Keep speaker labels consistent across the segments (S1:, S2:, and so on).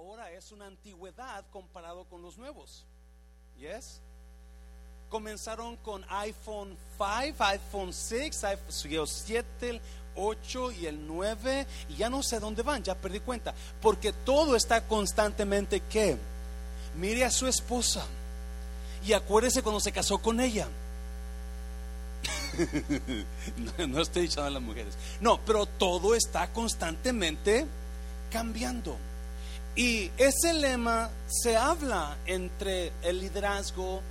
S1: ahora es una antigüedad comparado con los nuevos. ¿Yes? Comenzaron con iPhone 5, iPhone 6, iPhone 7, el 8 y el 9 y ya no sé dónde van, ya perdí cuenta, porque todo está constantemente que mire a su esposa y acuérdese cuando se casó con ella. no, no, estoy echando a las mujeres. No, pero todo está constantemente cambiando. Y ese lema se habla entre el liderazgo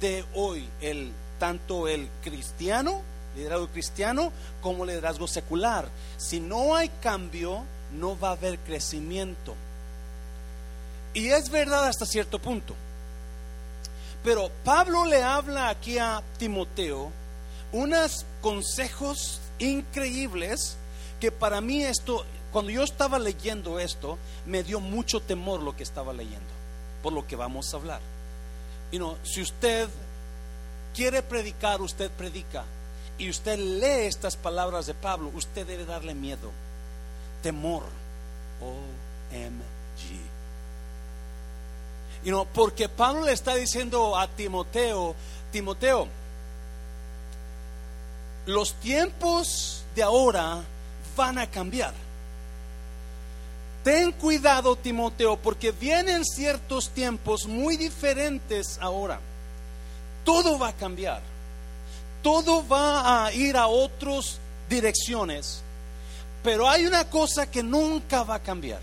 S1: de hoy, tanto el cristiano, liderazgo cristiano, como el liderazgo secular. Si no hay cambio, no va a haber crecimiento. Y es verdad hasta cierto punto. Pero Pablo le habla aquí a Timoteo unos consejos increíbles que para mí esto, cuando yo estaba leyendo esto, me dio mucho temor lo que estaba leyendo, por lo que vamos a hablar. Y no, si usted quiere predicar, usted predica. Y usted lee estas palabras de Pablo, usted debe darle miedo, temor. OMG. Y no, porque Pablo le está diciendo a Timoteo, Timoteo, los tiempos de ahora van a cambiar. Ten cuidado, Timoteo, porque vienen ciertos tiempos muy diferentes ahora. Todo va a cambiar. Todo va a ir a otras direcciones. Pero hay una cosa que nunca va a cambiar.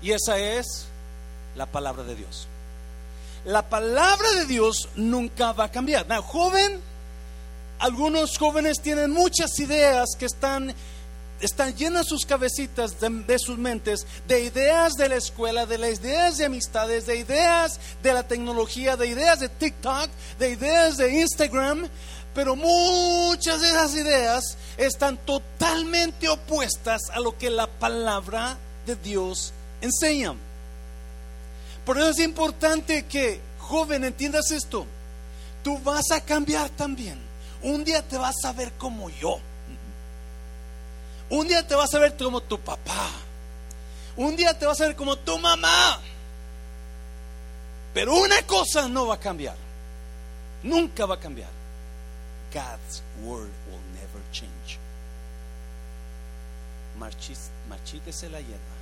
S1: Y esa es la palabra de Dios. La palabra de Dios nunca va a cambiar. joven, algunos jóvenes tienen muchas ideas que están están llenas sus cabecitas de, sus mentes de ideas de la escuela, de las ideas de amistades, de ideas de la tecnología, de ideas de TikTok, de ideas de Instagram, pero muchas de esas ideas están totalmente opuestas a lo que la palabra de Dios enseña. Por eso es importante que, joven, entiendas esto. Tú vas a cambiar también. Un día te vas a ver como yo. Un día te vas a ver como tu papá. Un día te vas a ver como tu mamá. Pero una cosa no va a cambiar. Nunca va a cambiar. God's word will never change. Marchítese la hierba,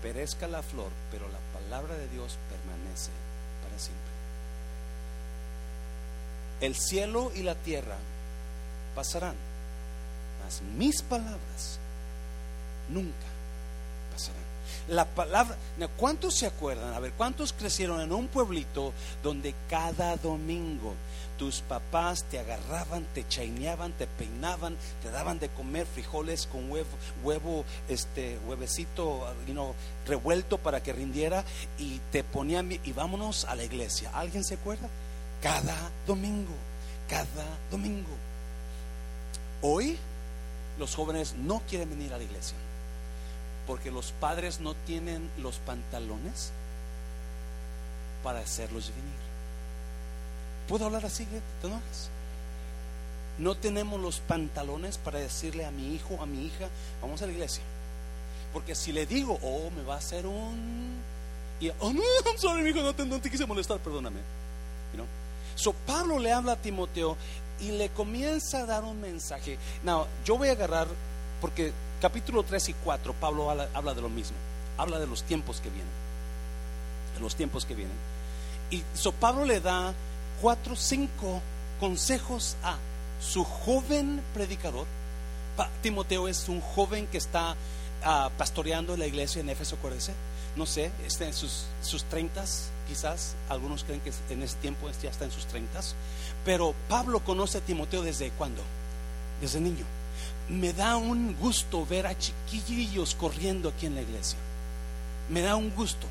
S1: perezca la flor, pero la palabra de Dios permanece para siempre. El cielo y la tierra pasarán mis palabras nunca pasarán. La palabra, ¿cuántos se acuerdan? A ver, ¿cuántos crecieron en un pueblito donde cada domingo tus papás te agarraban, te chaineaban, te peinaban, te daban de comer frijoles con huevo, huevo este huevecito, revuelto para que rindiera y te ponían y vámonos a la iglesia. ¿Alguien se acuerda? Cada domingo, cada domingo. Hoy los jóvenes no quieren venir a la iglesia porque los padres no tienen los pantalones para hacerlos venir. ¿Puedo hablar así? ¿Te enojas? No tenemos los pantalones para decirle a mi hijo, a mi hija, vamos a la iglesia. Porque si le digo, oh, me va a hacer un... Y, oh, no, sorry, mi hijo, no te, no te quise molestar, perdóname. You So, Pablo le habla a Timoteo y le comienza a dar un mensaje. No, yo voy a agarrar, porque capítulo 3 y 4, Pablo habla, de lo mismo, habla de los tiempos que vienen, de los tiempos que vienen. Y so Pablo le da cuatro, cinco consejos a su joven predicador. Timoteo es un joven que está uh, pastoreando la iglesia en Éfeso, acuérdense. No sé, está en sus, sus 30, quizás. Algunos creen que en ese tiempo ya está en sus 30. Pero Pablo conoce a Timoteo desde cuándo? Desde niño. Me da un gusto ver a chiquillos corriendo aquí en la iglesia. Me da un gusto.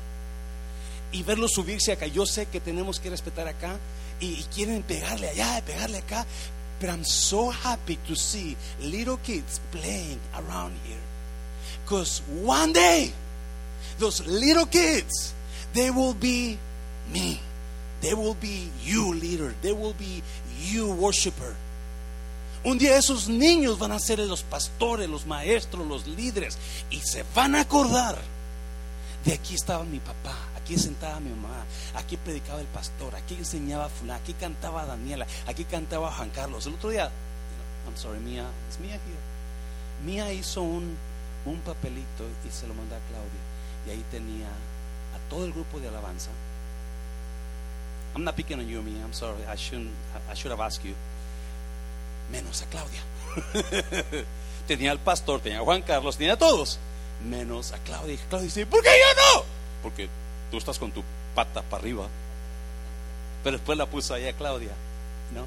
S1: Y verlos subirse acá. Yo sé que tenemos que respetar acá y, quieren pegarle allá, pegarle acá. Pero I'm so happy to see little kids playing around here. Because one day, those little kids, they will be me. They will be you leader. They will be you worshiper. Un día esos niños van a ser los pastores, los maestros, los líderes y se van a acordar de aquí estaba mi papá, aquí sentaba mi mamá, aquí predicaba el pastor, aquí enseñaba fulano, aquí cantaba Daniela, aquí cantaba Juan Carlos. El otro día, I'm sorry, Mía, es Mía here. Mía hizo un, un papelito y se lo mandó a Claudia. Y ahí tenía a todo el grupo de alabanza. I'm not picking on you, Mia. I'm sorry. I shouldn't. I should have asked you. Menos a Claudia. tenía al pastor, tenía a Juan Carlos, tenía a todos. Menos a Claudia. Claudia dice, ¿por qué yo no? Porque tú estás con tu pata para arriba. Pero después la puso ahí a Claudia. ¿No?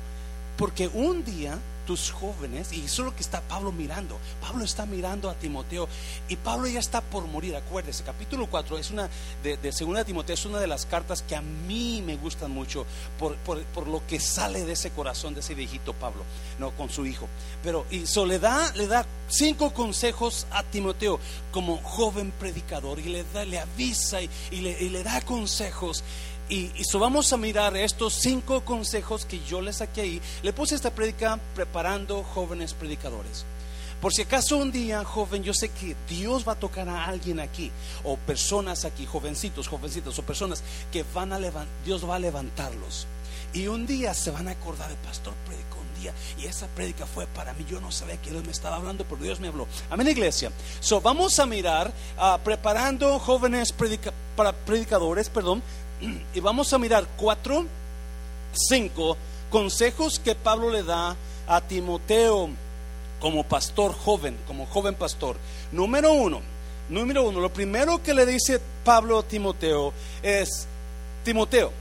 S1: Porque un día tus jóvenes, y eso es lo que está Pablo mirando. Pablo está mirando a Timoteo y Pablo ya está por morir. Acuérdese, capítulo 4 es una de, de Timoteo, es una de las cartas que a mí me gustan mucho por, por, lo que sale de ese corazón de ese viejito Pablo, no con su hijo. Pero y Soledad le da cinco consejos a Timoteo como joven predicador y le, da, le avisa y, le, y le da consejos. Y, y vamos a mirar estos cinco consejos que yo les saqué ahí. Le puse esta prédica preparando jóvenes predicadores. Por si acaso un día, joven, yo sé que Dios va a tocar a alguien aquí, o personas aquí, jovencitos, jovencitos, o personas que van a levantar, Dios va a levantarlos. Y un día se van a acordar, el pastor predicó un día, y esa prédica fue para mí. Yo no sabía que Dios me estaba hablando, pero Dios me habló. Amén, iglesia. So, vamos a mirar, uh, preparando jóvenes para predicadores, perdón, y vamos a mirar cuatro, cinco consejos que Pablo le da a Timoteo como pastor joven, como joven pastor. Número uno, número uno, lo primero que le dice Pablo a Timoteo es, Timoteo,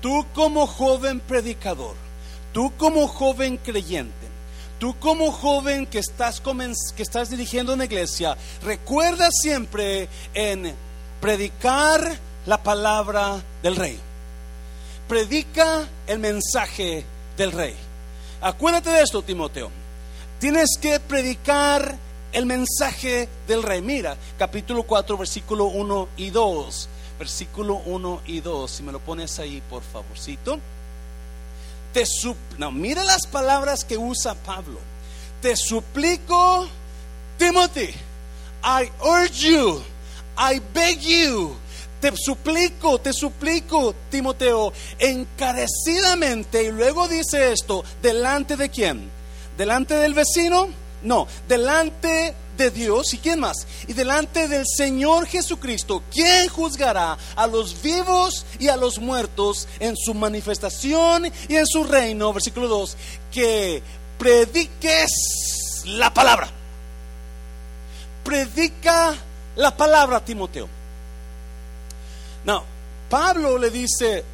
S1: tú como joven predicador, tú como joven creyente, tú como joven que estás, que estás dirigiendo una iglesia, recuerda siempre en predicar la palabra del rey. Predica el mensaje del rey. Acuérdate de esto, Timoteo. Tienes que predicar el mensaje del rey. Mira, capítulo 4, versículo 1 y 2. Versículo 1 y 2. Si me lo pones ahí, por favorcito. Te no, mira las palabras que usa Pablo. Te suplico, Timothy, I urge you, I beg you te suplico, te suplico, Timoteo, encarecidamente, y luego dice esto, ¿delante de quién? ¿Delante del vecino? No, delante de Dios y quién más? Y delante del Señor Jesucristo, ¿quién juzgará a los vivos y a los muertos en su manifestación y en su reino? Versículo 2, que prediques la palabra. Predica la palabra, Timoteo. No, Pablo le dice,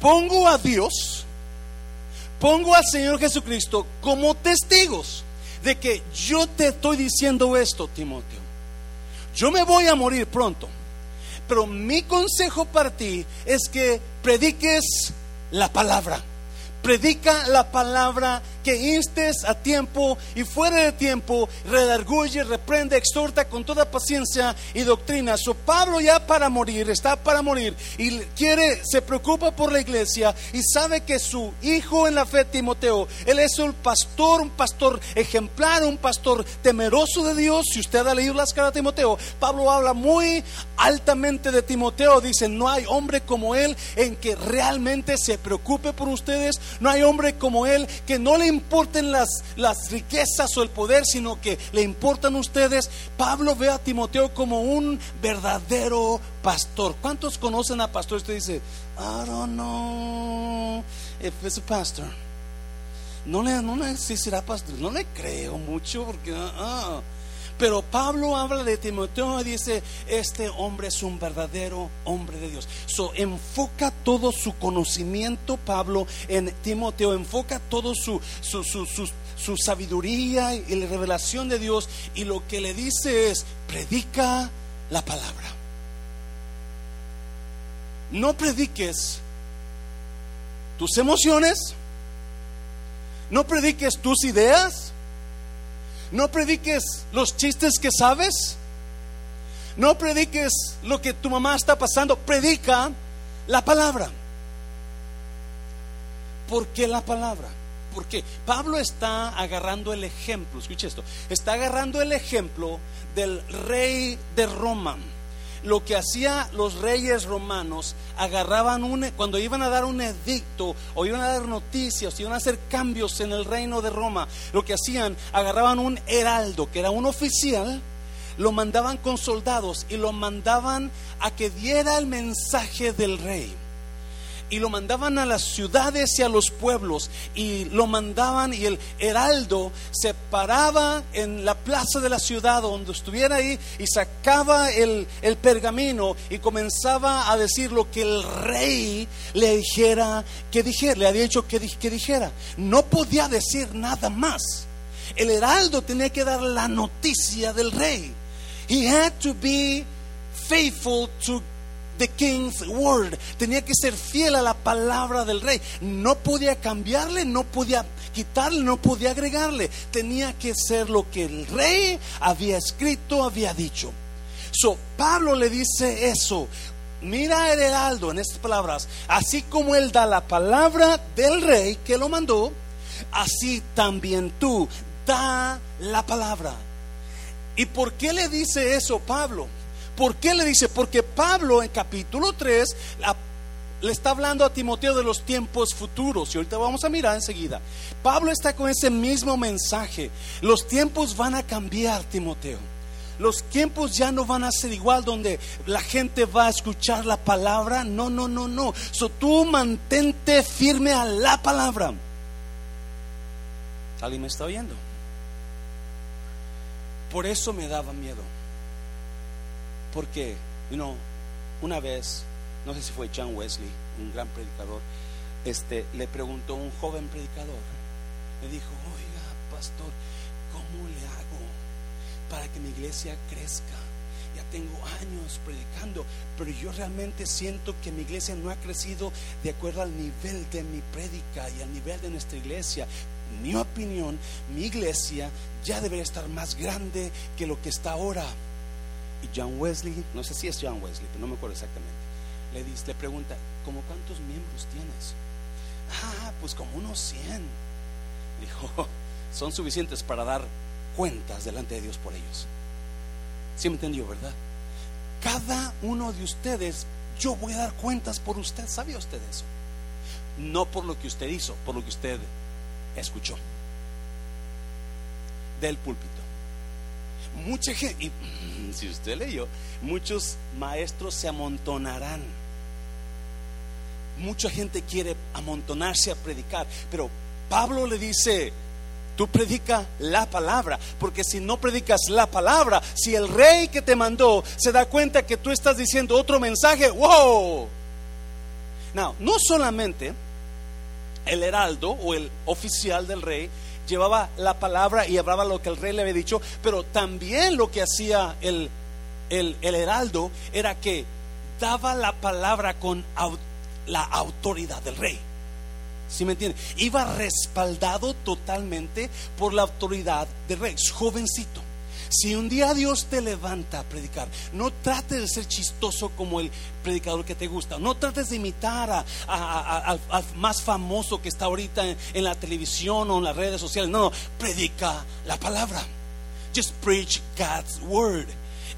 S1: pongo a Dios, pongo al Señor Jesucristo como testigos de que yo te estoy diciendo esto, Timoteo. Yo me voy a morir pronto, pero mi consejo para ti es que prediques la palabra. Predica la palabra que instes a tiempo y fuera de tiempo, redarguye, reprende, exhorta con toda paciencia y doctrina. Su Pablo ya para morir, está para morir y quiere, se preocupa por la iglesia y sabe que su hijo en la fe, Timoteo, él es un pastor, un pastor ejemplar, un pastor temeroso de Dios. Si usted ha leído las caras de Timoteo, Pablo habla muy altamente de Timoteo. Dice, no hay hombre como él en que realmente se preocupe por ustedes, no hay hombre como Él que no le importen las, las riquezas o el poder, sino que le importan ustedes. Pablo ve a Timoteo como un verdadero pastor. ¿Cuántos conocen a pastor? Usted dice, I don't know if it's a pastor. No le, no le, será pastor, no le creo mucho porque... Uh, pero Pablo habla de Timoteo y dice, este hombre es un verdadero hombre de Dios. So, enfoca todo su conocimiento, Pablo, en Timoteo, enfoca todo su, su, su sabiduría y la revelación de Dios y lo que le dice es, predica la palabra. No prediques tus emociones, no prediques tus ideas, no prediques los chistes que sabes. No prediques lo que tu mamá está pasando. Predica la palabra. ¿Por qué la palabra? Porque Pablo está agarrando el ejemplo, escuche esto, está agarrando el ejemplo del rey de Roma lo que hacía los reyes romanos, agarraban un, cuando iban a dar un edicto o iban a dar noticias, iban a hacer cambios en el reino de Roma, lo que hacían, agarraban un heraldo, que era un oficial, lo mandaban con soldados y lo mandaban a que diera el mensaje del rey y lo mandaban a las ciudades y a los pueblos y lo mandaban y el heraldo se paraba en la plaza de la ciudad donde estuviera ahí y sacaba el, pergamino y comenzaba a decir lo que el rey le dijera que dijera, le había dicho que, que dijera. No podía decir nada más. El heraldo tenía que dar la noticia del rey. He had to be faithful to the king's word. Tenía que ser fiel a la palabra del rey. No podía cambiarle, no podía quitarle, no podía agregarle. Tenía que ser lo que el rey había escrito, había dicho. So, Pablo le dice eso. Mira el heraldo en estas palabras. Así como él da la palabra del rey que lo mandó, así también tú da la palabra. ¿Y por qué le dice eso Pablo? ¿Por qué le dice? Porque Pablo en capítulo 3 le está hablando a Timoteo de los tiempos futuros y ahorita vamos a mirar enseguida. Pablo está con ese mismo mensaje. Los tiempos van a cambiar, Timoteo. Los tiempos ya no van a ser igual donde la gente va a escuchar la palabra. No, no, no, no. So, tú mantente firme a la palabra. ¿Alguien me está oyendo? Por eso me daba miedo. Porque, you know, una vez, no sé si fue John Wesley, un gran predicador, este, le preguntó a un joven predicador, le dijo, oiga, pastor, ¿cómo le hago para que mi iglesia crezca? Ya tengo años predicando, pero yo realmente siento que mi iglesia no ha crecido de acuerdo al nivel de mi prédica y al nivel de nuestra iglesia. Mi opinión, mi iglesia ya debería estar más grande que lo que está ahora. Y John Wesley, no sé si es John Wesley, pero no me acuerdo exactamente, le, dice, le pregunta, ¿cómo cuántos miembros tienes? Ah, pues como unos 100. Dijo, son suficientes para dar cuentas delante de Dios por ellos. ¿Sí me entendió, verdad? Cada uno de ustedes, yo voy a dar cuentas por usted. ¿Sabía usted eso? No por lo que usted hizo, por lo que usted escuchó del púlpito mucha gente, y si usted leyó, muchos maestros se amontonarán. Mucha gente quiere amontonarse a predicar, pero Pablo le dice, tú predica la palabra, porque si no predicas la palabra, si el rey que te mandó se da cuenta que tú estás diciendo otro mensaje, wow. No, no solamente el heraldo o el oficial del rey llevaba la palabra y hablaba lo que el rey le había dicho, pero también lo que hacía el, el, heraldo era que daba la palabra con la autoridad del rey. ¿Sí me entiende? Iba respaldado totalmente por la autoridad del rey, jovencito. Si un día Dios te levanta a predicar, no trates de ser chistoso como el predicador que te gusta. No trates de imitar al más famoso que está ahorita en, la televisión o en las redes sociales. No, no, predica la palabra. Just preach God's word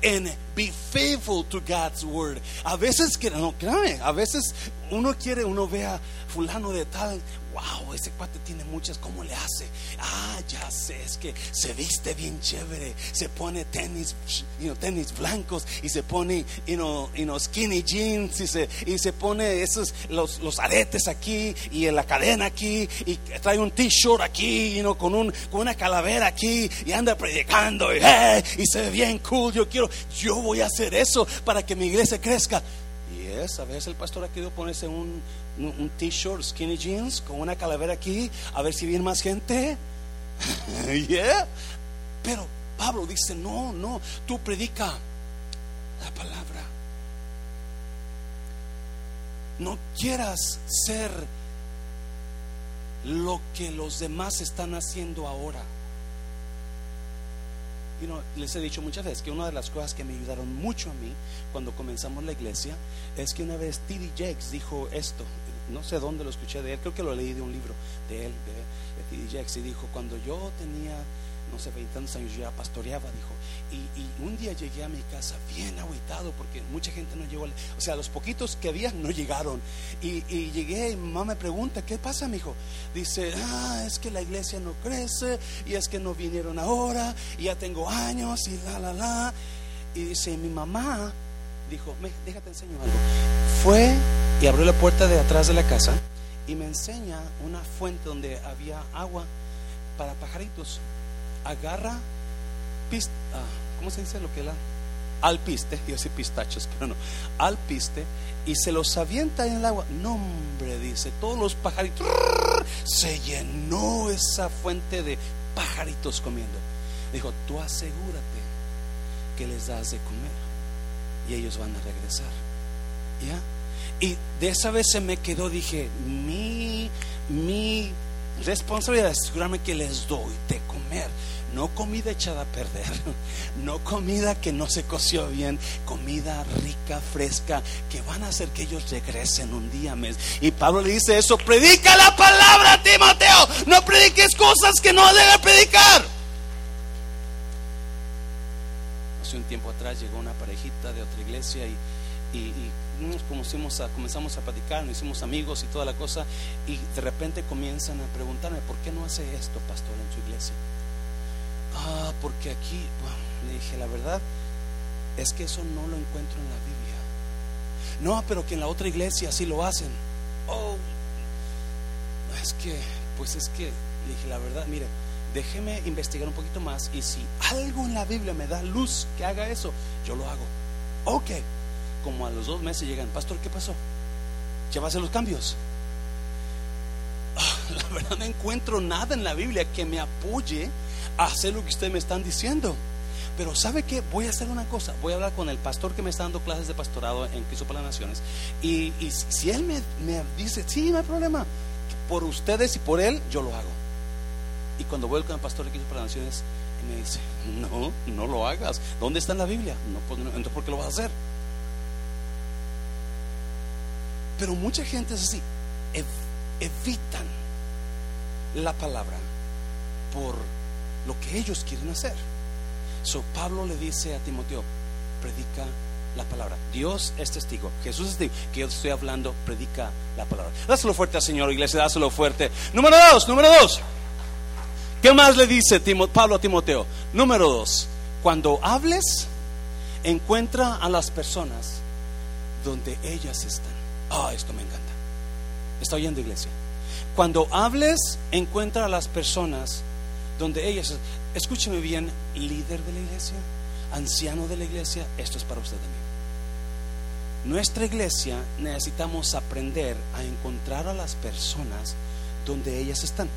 S1: and be faithful to God's word. A veces, no, créame, a veces uno quiere, uno vea fulano de tal, wow, ese cuate tiene muchas, ¿cómo le hace? Ah, ya sé, es que se viste bien chévere, se pone tenis, you tenis blancos y se pone, you know, skinny jeans y se, y se pone esos, los, los aretes aquí y en la cadena aquí y trae un t-shirt aquí, you con, un, con una calavera aquí y anda predicando y, y se ve bien cool, yo quiero, yo voy a hacer eso para que mi iglesia crezca. A veces el pastor ha querido ponerse un, un t-shirt, skinny jeans, con una calavera aquí, a ver si viene más gente. yeah. Pero Pablo dice, no, no, tú predica la palabra. No quieras ser lo que los demás están haciendo ahora. Y no, les he dicho muchas veces que una de las cosas que me ayudaron mucho a mí cuando comenzamos la iglesia es que una vez T.D. Jakes dijo esto, no sé dónde lo escuché de él, creo que lo leí de un libro de él, de, T.D. Jakes, y dijo, cuando yo tenía no sé, 20 años yo ya pastoreaba, dijo. Y, un día llegué a mi casa bien agüitado porque mucha gente no llegó. O sea, los poquitos que había no llegaron. Y, y llegué y mamá me pregunta, ¿qué pasa, mi hijo? Dice, ah, es que la iglesia no crece y es que no vinieron ahora y ya tengo años y la, la, la. Y dice, mi mamá dijo, me, déjate enseño algo. Fue y abrió la puerta de atrás de la casa y me enseña una fuente donde había agua para pajaritos. Agarra, pist, ah, ¿cómo se dice lo que la? Alpiste, yo sé pistachos, pero no, alpiste y se los avienta en el agua. No, hombre, dice, todos los pajaritos, se llenó esa fuente de pajaritos comiendo. Dijo, tú asegúrate que les das de comer y ellos van a regresar. ¿Ya? Y de esa vez se me quedó, dije, mi, mi responsabilidad es asegurarme que les doy de comer. No comida echada a perder, no comida que no se coció bien, comida rica, fresca, que van a hacer que ellos regresen un día mes. Y Pablo le dice eso, predica la palabra, Timoteo, no prediques cosas que no debes predicar. Hace un tiempo atrás llegó una parejita de otra iglesia y, y, nos comenzamos a, comenzamos a platicar, nos hicimos amigos y toda la cosa, y de repente comienzan a preguntarme, ¿por qué no hace esto, pastor, en su iglesia? Ah, porque aquí, le dije, la verdad es que eso no lo encuentro en la Biblia. No, pero que en la otra iglesia sí lo hacen. Oh, es que, pues es que, le dije, la verdad, mire, déjeme investigar un poquito más y si algo en la Biblia me da luz que haga eso, yo lo hago. Ok, como a los dos meses llegan, pastor, ¿qué pasó? ¿Ya va a hacer los cambios? Ah, la verdad no encuentro nada en la Biblia que me apoye hacer lo que ustedes me están diciendo. Pero ¿sabe qué? Voy a hacer una cosa. Voy a hablar con el pastor que me está dando clases de pastorado en Cristo para las Naciones. Y, si él me, dice, sí, no hay problema, por ustedes y por él, yo lo hago. Y cuando voy con el pastor de Cristo para las Naciones, me dice, no, no lo hagas. ¿Dónde está en la Biblia? No, pues, entonces, ¿por qué lo vas a hacer? Pero mucha gente es así, evitan la palabra por lo que ellos quieren hacer. So Pablo le dice a Timoteo, predica la palabra. Dios es testigo, Jesús es testigo, que yo estoy hablando, predica la palabra. Dáselo fuerte al Señor, iglesia, dáselo fuerte. Número dos, número dos. ¿Qué más le dice Pablo a Timoteo? Número dos, cuando hables, encuentra a las personas donde ellas están. Ah, esto me encanta. Está oyendo iglesia. Cuando hables, encuentra a las personas donde ellas, escúcheme bien, líder de la iglesia, anciano de la iglesia, esto es para usted también. Nuestra iglesia necesitamos aprender a encontrar a las personas donde ellas están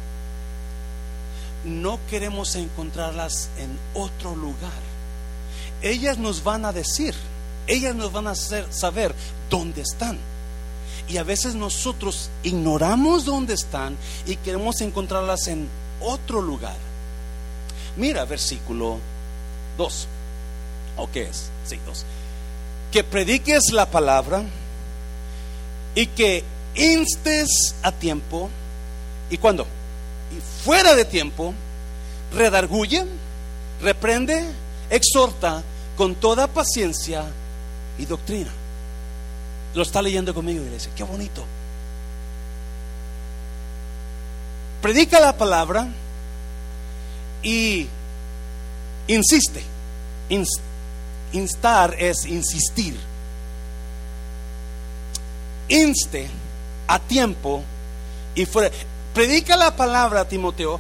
S1: no queremos encontrarlas en otro lugar. Ellas nos van a decir, ellas nos van a hacer saber dónde están. Y a veces nosotros ignoramos dónde están y queremos encontrarlas en otro lugar. Mira versículo 2. ¿O qué es? Sí, 2. Que prediques la palabra y que instes a tiempo. ¿Y cuándo? y fuera de tiempo, redarguye, reprende, exhorta con toda paciencia y doctrina. Lo está leyendo conmigo, iglesia. Qué bonito. Predica la palabra y insiste. instar es insistir. Inste a tiempo y fuera predica la palabra, Timoteo,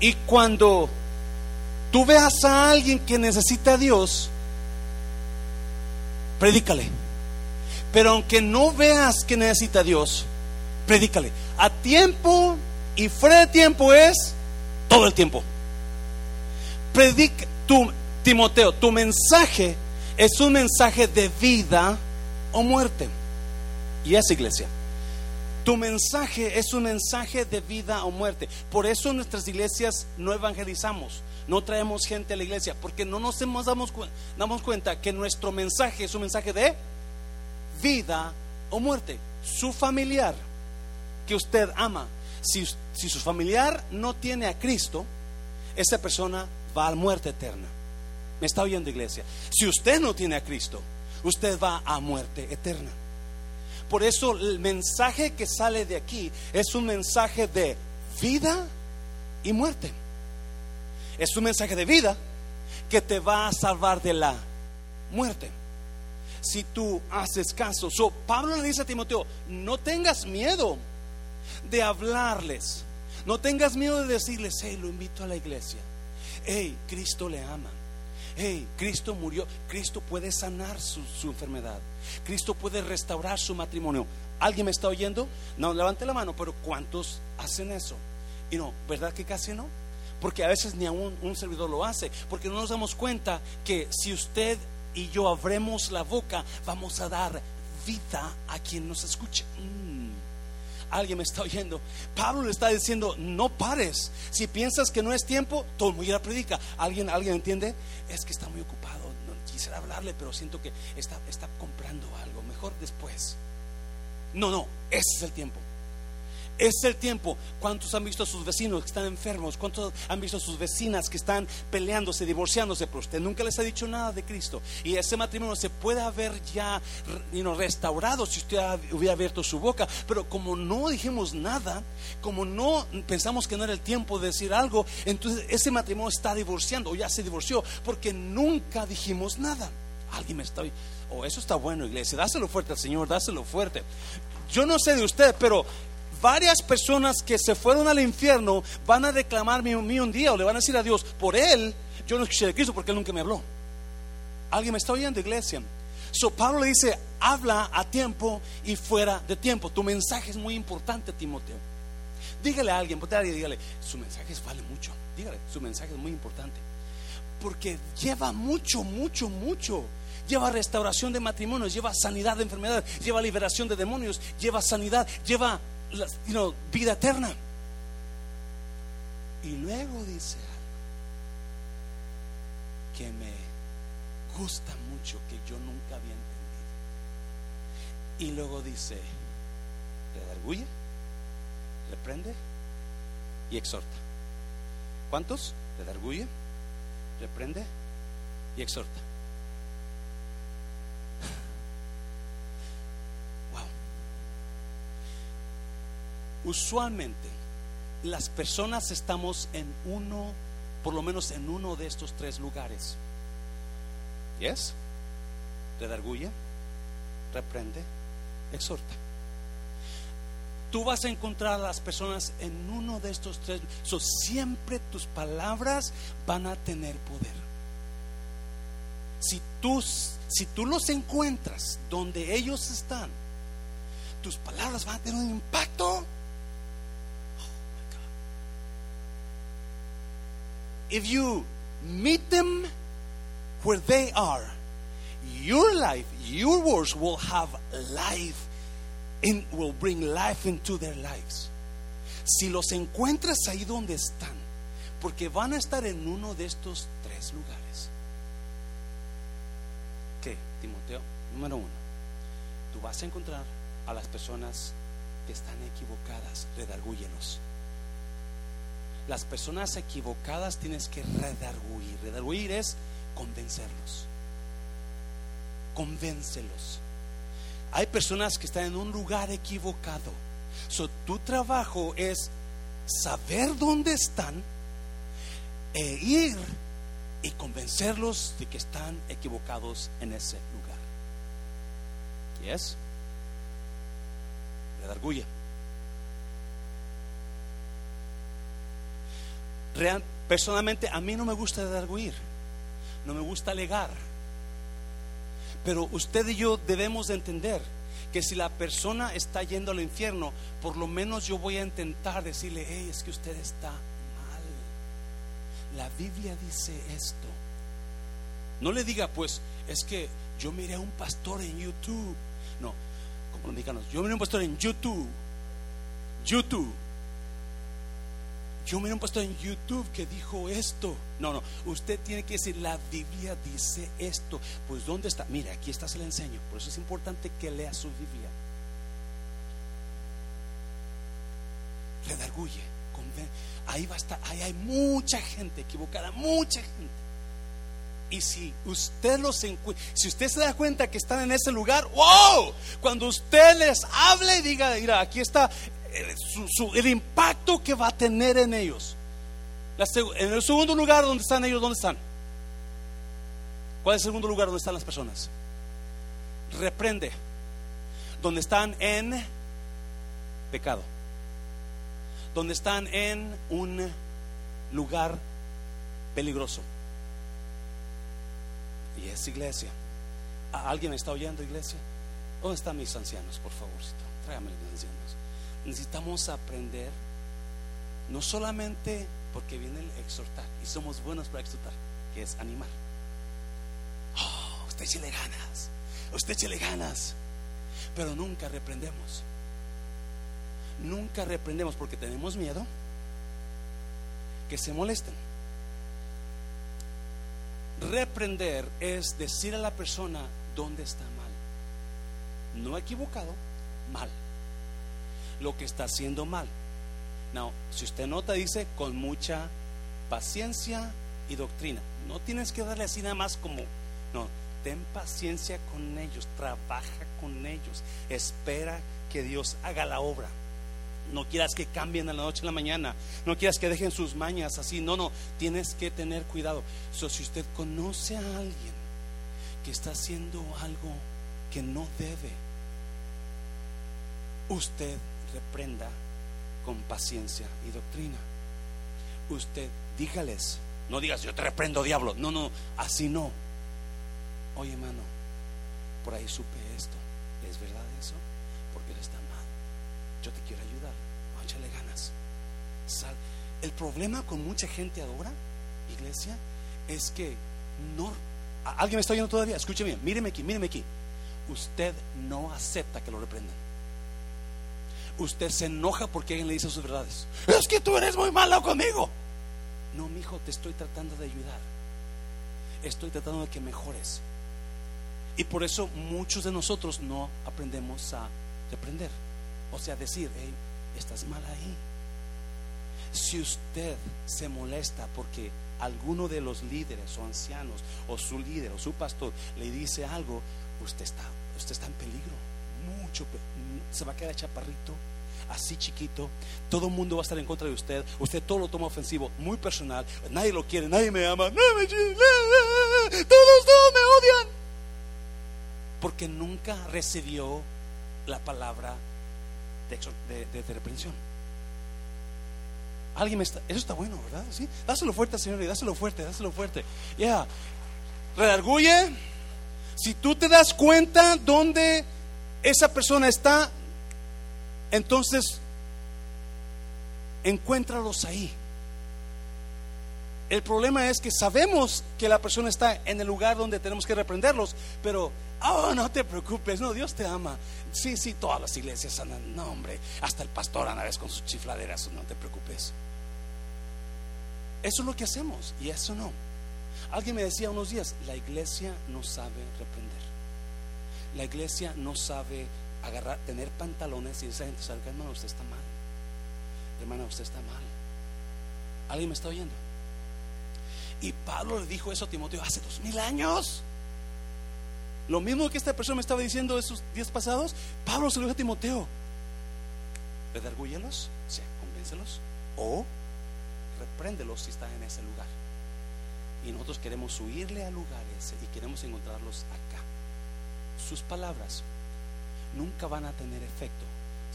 S1: y cuando tú veas a alguien que necesita a Dios, predícale. Pero aunque no veas que necesita a Dios, predícale. A tiempo y fuera de tiempo es todo el tiempo. Predica, tu, Timoteo, tu mensaje es un mensaje de vida o muerte. Y es iglesia. Tu mensaje es un mensaje de vida o muerte. Por eso en nuestras iglesias no evangelizamos, no traemos gente a la iglesia, porque no nos damos, cuenta que nuestro mensaje es un mensaje de vida o muerte. Su familiar que usted ama, si, si su familiar no tiene a Cristo, esa persona va a muerte eterna. ¿Me está oyendo, iglesia? Si usted no tiene a Cristo, usted va a muerte eterna. Por eso el mensaje que sale de aquí es un mensaje de vida y muerte. Es un mensaje de vida que te va a salvar de la muerte. Si tú haces caso. So, Pablo le dice a Timoteo, no tengas miedo de hablarles. No tengas miedo de decirles, hey, lo invito a la iglesia. Hey, Cristo le ama. Hey, Cristo murió. Cristo puede sanar su, enfermedad. Cristo puede restaurar su matrimonio. ¿Alguien me está oyendo? No, levante la mano, pero ¿cuántos hacen eso? Y no, ¿verdad que casi no? Porque a veces ni aún un servidor lo hace. Porque no nos damos cuenta que si usted y yo abremos la boca, vamos a dar vida a quien nos escuche. Mm. Alguien me está oyendo. Pablo le está diciendo, no pares. Si piensas que no es tiempo, todo el mundo ya predica. ¿Alguien, ¿Alguien entiende? Es que está muy ocupado. No quisiera hablarle, pero siento que está, está comprando algo. Mejor después. No, no, ese es el tiempo. Es el tiempo. ¿Cuántos han visto a sus vecinos que están enfermos? ¿Cuántos han visto a sus vecinas que están peleándose, divorciándose? Pero usted nunca les ha dicho nada de Cristo. Y ese matrimonio se puede haber ya restaurado si usted hubiera abierto su boca. Pero como no dijimos nada, como no pensamos que no era el tiempo de decir algo, entonces ese matrimonio está divorciando o ya se divorció porque nunca dijimos nada. Alguien me está. Oh, eso está bueno, iglesia. Dáselo fuerte al Señor, dáselo fuerte. Yo no sé de usted, pero varias personas que se fueron al infierno van a reclamar mi, un día o le van a decir a Dios, por él yo no escuché de Cristo porque él nunca me habló. ¿Alguien me está oyendo, iglesia? So Pablo le dice, habla a tiempo y fuera de tiempo. Tu mensaje es muy importante, Timoteo. Dígale a alguien, dígale, su mensaje vale mucho. Dígale, su mensaje es muy importante. Porque lleva mucho, mucho, mucho. Lleva restauración de matrimonios, lleva sanidad de enfermedades, lleva liberación de demonios, lleva sanidad, lleva vida eterna. Y luego dice algo que me gusta mucho, que yo nunca había entendido. Y luego dice, redarguye, reprende y exhorta. ¿Cuántos? Redarguye, reprende y exhorta. Usualmente las personas estamos en uno, por lo menos en uno de estos tres lugares. ¿Yes? Redarguye, reprende, exhorta. Tú vas a encontrar a las personas en uno de estos tres. siempre tus palabras van a tener poder. Si si tú los encuentras donde ellos están, tus palabras van a tener un impacto if you meet them where they are, your life, your words will have life, in, will bring life into their lives. Si los encuentras ahí donde están, porque van a estar en uno de estos tres lugares. ¿Qué, Timoteo? Número uno, tú vas a encontrar a las personas que están equivocadas, redargúyelos las personas equivocadas tienes que redarguir. Redarguir es convencerlos. Convéncelos. Hay personas que están en un lugar equivocado. So, tu trabajo es saber dónde están e ir y convencerlos de que están equivocados en ese lugar. ¿Yes? Redarguye. Personalmente a mí no me gusta arguir, no me gusta alegar. Pero usted y yo debemos de entender que si la persona está yendo al infierno, por lo menos yo voy a intentar decirle, hey, es que usted está mal. La Biblia dice esto. No le diga, pues, es que yo miré a un pastor en YouTube. No, como los mexicanos, yo miré a un pastor en YouTube. YouTube yo miré un pastor en YouTube que dijo esto. No, no, usted tiene que decir, la Biblia dice esto. Pues ¿dónde está? Mira, aquí está, se le enseño. Por eso es importante que lea su Biblia. Redarguye. ahí va a estar, ahí hay mucha gente equivocada, mucha gente. Y si usted los si usted se da cuenta que están en ese lugar, wow, cuando usted les hable y diga, mira, aquí está el, impacto que va a tener en ellos. en el segundo lugar, ¿dónde están ellos? ¿Dónde están? ¿Cuál es el segundo lugar donde están las personas? Reprende. Donde están en pecado. Donde están en un lugar peligroso. Y es iglesia. ¿Alguien me está oyendo, iglesia? ¿Dónde están mis ancianos, por favorcito? Tráigame los ancianos. Necesitamos aprender, no solamente porque viene el exhortar, y somos buenos para exhortar, que es animar. Oh, usted échale ganas, usted échale ganas, pero nunca reprendemos. Nunca reprendemos porque tenemos miedo que se molesten. Reprender es decir a la persona dónde está mal. No equivocado, mal. Lo que está haciendo mal. No, si usted nota, dice con mucha paciencia y doctrina. No tienes que darle así nada más como, no, ten paciencia con ellos, trabaja con ellos, espera que Dios haga la obra. No quieras que cambien a la noche a la mañana. No quieras que dejen sus mañas así. No, no. Tienes que tener cuidado. si usted conoce a alguien que está haciendo algo que no debe, usted reprenda con paciencia y doctrina. Usted dígales. No digas, yo te reprendo, diablo. No, no. Así no. Oye, hermano, por ahí supe esto. ¿Es verdad eso? Porque él está mal. Yo te quiero ayudar. Ganas. Sal. El problema con mucha gente ahora, iglesia, es que no. ¿Alguien me está oyendo todavía? Escúcheme, míreme aquí, míreme aquí. Usted no acepta que lo reprendan. Usted se enoja porque alguien le dice sus verdades. Es que tú eres muy malo conmigo. No, mi hijo, te estoy tratando de ayudar. Estoy tratando de que mejores. Y por eso muchos de nosotros no aprendemos a reprender. O sea, decir, hey, estás mal ahí. Si usted se molesta porque alguno de los líderes o ancianos o su líder o su pastor le dice algo, usted está, usted está en peligro. Mucho, se va a quedar chaparrito, así chiquito. Todo el mundo va a estar en contra de usted. Usted todo lo toma ofensivo, muy personal. Nadie lo quiere, nadie me ama. Todos, todos me odian. Porque nunca recibió la palabra de, reprensión. Alguien me está, eso está bueno, ¿verdad? Sí, dáselo fuerte, Señor, dáselo fuerte, dáselo fuerte. Ya, redarguye. Si tú te das cuenta dónde esa persona está, entonces encuéntralos ahí. El problema es que sabemos que la persona está en el lugar donde tenemos que reprenderlos, pero, oh, no te preocupes, no, Dios te ama. Sí, sí, todas las iglesias andan, no, hombre, hasta el pastor anda vez con sus chifladeras, no te preocupes. Eso es lo que hacemos y eso no. Alguien me decía unos días, la iglesia no sabe reprender. La iglesia no sabe agarrar, tener pantalones y esa gente salga, hermano, usted está mal. Hermana, usted está mal. ¿Alguien me está oyendo? Y Pablo le dijo eso a Timoteo hace dos mil años. Lo mismo que esta persona me estaba diciendo esos días pasados, Pablo se lo dijo a Timoteo. Redargúyelos, sea, convéncelos, o repréndelos si están en ese lugar. Y nosotros queremos huirle a lugares y queremos encontrarlos acá. Sus palabras nunca van a tener efecto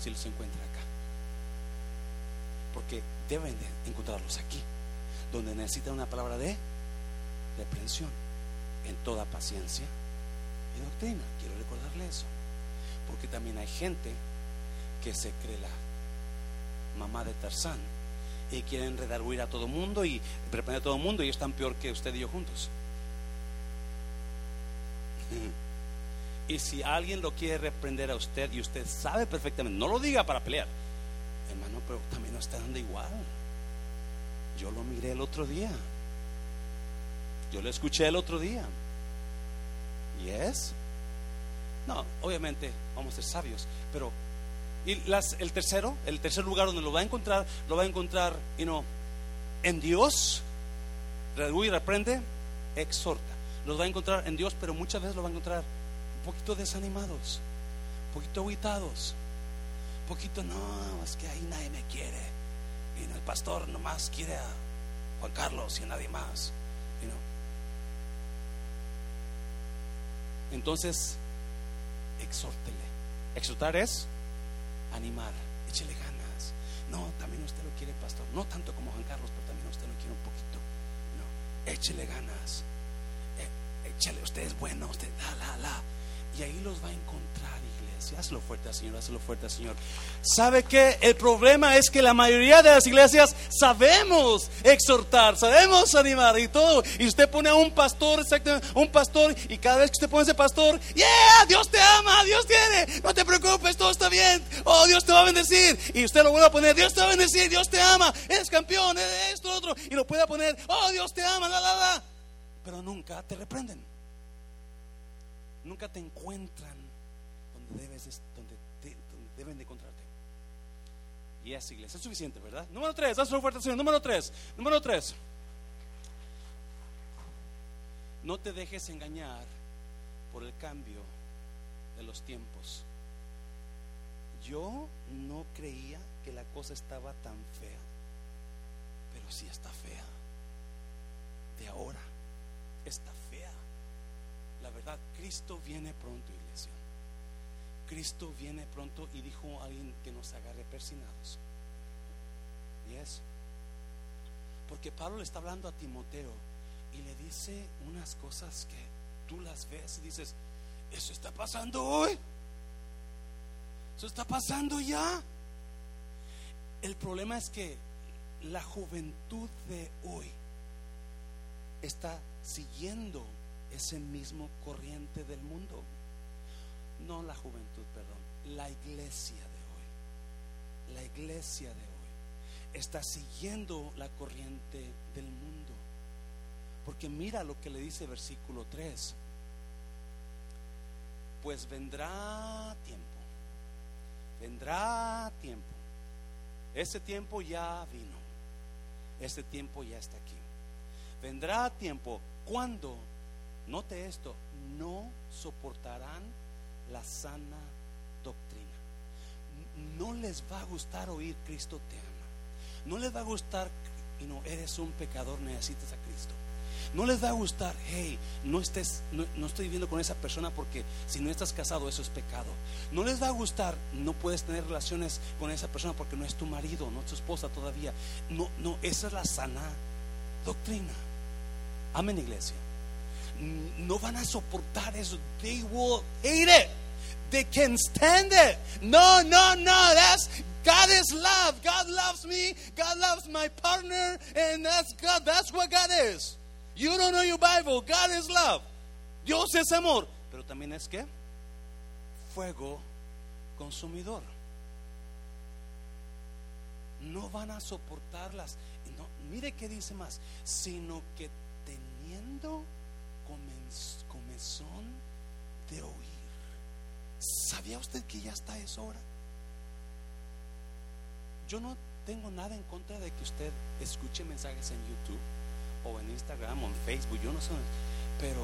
S1: si los encuentra acá. Porque deben de encontrarlos aquí donde necesita una palabra de reprensión en toda paciencia y doctrina. Quiero recordarle eso. Porque también hay gente que se cree la mamá de Tarzán y quieren redarguir a todo mundo y reprender a todo mundo y están peor que usted y yo juntos. Y si alguien lo quiere reprender a usted y usted sabe perfectamente, no lo diga para pelear, hermano, pero también no está dando igual. Yo lo miré el otro día. Yo lo escuché el otro día. ¿Y es? No, obviamente vamos a ser sabios, pero y el tercero, el tercer lugar donde lo va a encontrar, lo va a encontrar, y no, en Dios, redarguye y reprende, exhorta. Los va a encontrar en Dios, pero muchas veces los va a encontrar poquito desanimados, poquito aguitados, poquito, no, es que ahí nadie me quiere. Y el pastor nomás quiere a Juan Carlos y a nadie más. You know. Entonces, exhórtele. Exhortar es animar, échele ganas. No, también usted lo quiere, pastor. No tanto como Juan Carlos, pero también usted lo quiere un poquito. No, échele ganas. Eh, échele, usted es bueno, usted la, la, la. Y ahí los va a encontrar, iglesia. Hazlo fuerte, Señor, hazlo fuerte, Señor. ¿Sabe qué? El problema es que la mayoría de las iglesias sabemos exhortar, sabemos animar y todo. Y usted pone a un pastor, exactamente, un pastor, y cada vez que usted pone a ese pastor, yeah, Dios te ama, Dios tiene, no te preocupes, todo está bien, oh, Dios te va a bendecir. Y usted lo vuelve a poner, Dios te va a bendecir, Dios te ama, eres campeón, eres esto, otro. Y lo puede poner, oh, Dios te ama, la, la, la. Pero nunca te reprenden nunca te encuentran donde, debes, deben de encontrarte. Y es iglesia, es suficiente, ¿verdad? Número tres, hazlo fuerte, Señor. Número tres, número tres. No te dejes engañar por el cambio de los tiempos. Yo no creía que la cosa estaba tan fea, pero sí está fea. De ahora está fea. La verdad, Cristo viene pronto, iglesia. Cristo viene pronto y dijo a alguien que nos agarre persinados. Y es porque Pablo le está hablando a Timoteo y le dice unas cosas que tú las ves y dices, eso está pasando hoy. Eso está pasando ya. El problema es que la juventud de hoy está siguiendo ese mismo corriente del mundo. No la juventud, perdón, la iglesia de hoy. La iglesia de hoy está siguiendo la corriente del mundo. Porque mira lo que le dice versículo 3. Pues vendrá tiempo, vendrá tiempo. Ese tiempo ya vino, ese tiempo ya está aquí. Vendrá tiempo cuando note esto, no soportarán la sana doctrina. No les va a gustar oír Cristo te ama. No les va a gustar, y no, eres un pecador, necesitas a Cristo. No les va a gustar, hey, no estés, no, no, estoy viviendo con esa persona porque si no estás casado, eso es pecado. No les va a gustar, no puedes tener relaciones con esa persona porque no es tu marido, no es tu esposa todavía. No, no, esa es la sana doctrina. Amén, iglesia no van a soportar eso. They will hate it. They can stand it. No, no, no. That's God is love. God loves me. God loves my partner. And that's God. That's what God is. You don't know your Bible. God is love. Dios es amor. Pero también es que fuego consumidor. No van a soportarlas. No, mire qué dice más. Sino que teniendo comezón de oír. ¿Sabía usted que ya está esa hora? Yo no tengo nada en contra de que usted escuche mensajes en YouTube o en Instagram o en Facebook, yo no sé, pero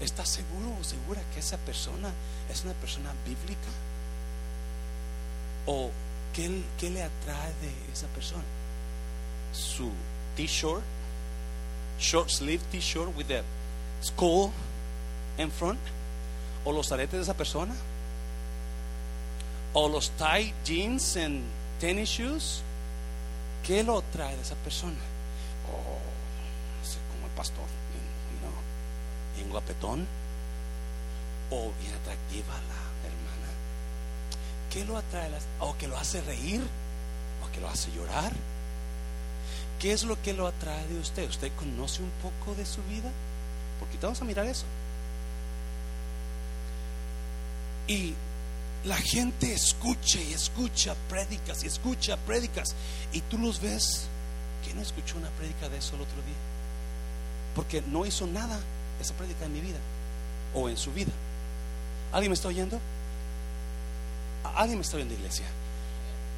S1: ¿está seguro o segura que esa persona es una persona bíblica? ¿O qué, le atrae de esa persona? ¿Su t-shirt? short sleeve t-shirt with the skull in front, o los aretes de esa persona, o los tight jeans and tennis shoes, ¿qué lo trae de esa persona? Oh, sé, como el pastor, know, bien guapetón, o bien atractiva la hermana. ¿Qué lo atrae? ¿O que lo hace reír? ¿O que lo hace llorar? ¿Qué es lo que lo atrae de usted? ¿Usted conoce un poco de su vida? Vamos a mirar eso. Y la gente escucha y escucha prédicas y escucha prédicas. Y tú los ves. ¿Quién escuchó una prédica de eso el otro día? Porque no hizo nada esa prédica en mi vida o en su vida. ¿Alguien me está oyendo? ¿Alguien me está oyendo, iglesia?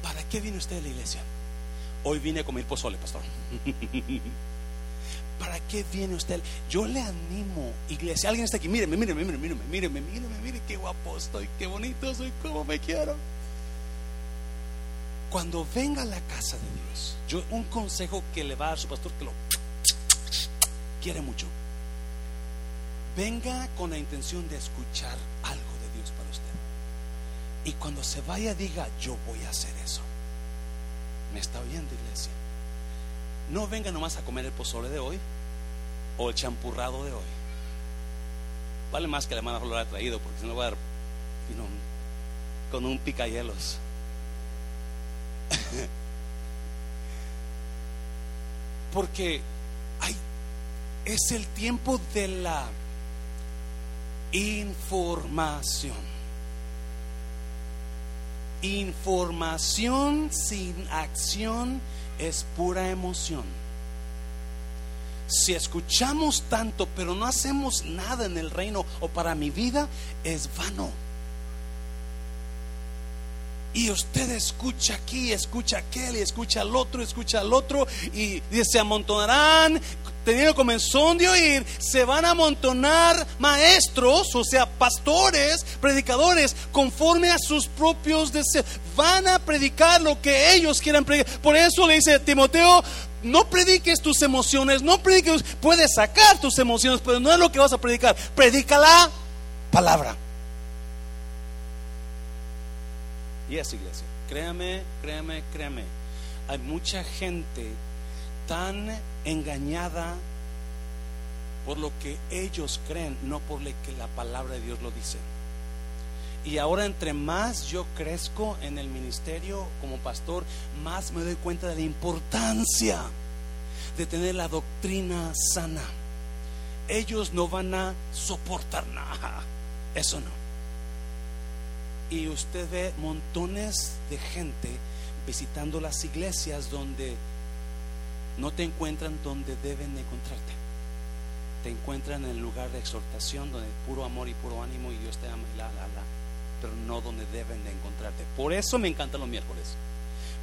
S1: ¿Para qué viene usted a la iglesia? Hoy vine a comer pozole, pastor. ¿Para qué viene usted? Yo le animo, iglesia. Alguien está aquí, míreme, míreme, míreme, míreme, míreme, míreme, mire qué guapo estoy, qué bonito soy, cómo me quiero. Cuando venga a la casa de Dios, yo un consejo que le va a dar su pastor que lo quiere mucho. Venga con la intención de escuchar algo de Dios para usted. Y cuando se vaya diga, yo voy a hacer eso. ¿Me está oyendo, iglesia? No venga nomás a comer el pozole de hoy o el champurrado de hoy. Vale más que la hermana lo ha traído porque si no va a dar con un picayelos. porque hay, es el tiempo de la información. Información sin acción es pura emoción. Si escuchamos tanto pero no hacemos nada en el reino o para mi vida, es vano. Y usted escucha aquí, escucha aquel, y escucha al otro, escucha al otro, y se amontonarán, teniendo comenzón de oír, se van a amontonar maestros, o sea, pastores, predicadores, conforme a sus propios deseos. Van a predicar lo que ellos quieran predicar. Por eso le dice Timoteo, no prediques tus emociones, no prediques, puedes sacar tus emociones, pero no es lo que vas a predicar. Predica la palabra. Y es iglesia. Créame, créame, créame. Hay mucha gente tan engañada por lo que ellos creen, no por lo que la palabra de Dios lo dice. Y ahora entre más yo crezco en el ministerio como pastor, más me doy cuenta de la importancia de tener la doctrina sana. Ellos no van a soportar nada. Eso no y usted ve montones de gente visitando las iglesias donde no te encuentran donde deben encontrarte. Te encuentran en el lugar de exhortación, donde puro amor y puro ánimo y Dios te ama y la, la, la, pero no donde deben de encontrarte. Por eso me encantan los miércoles.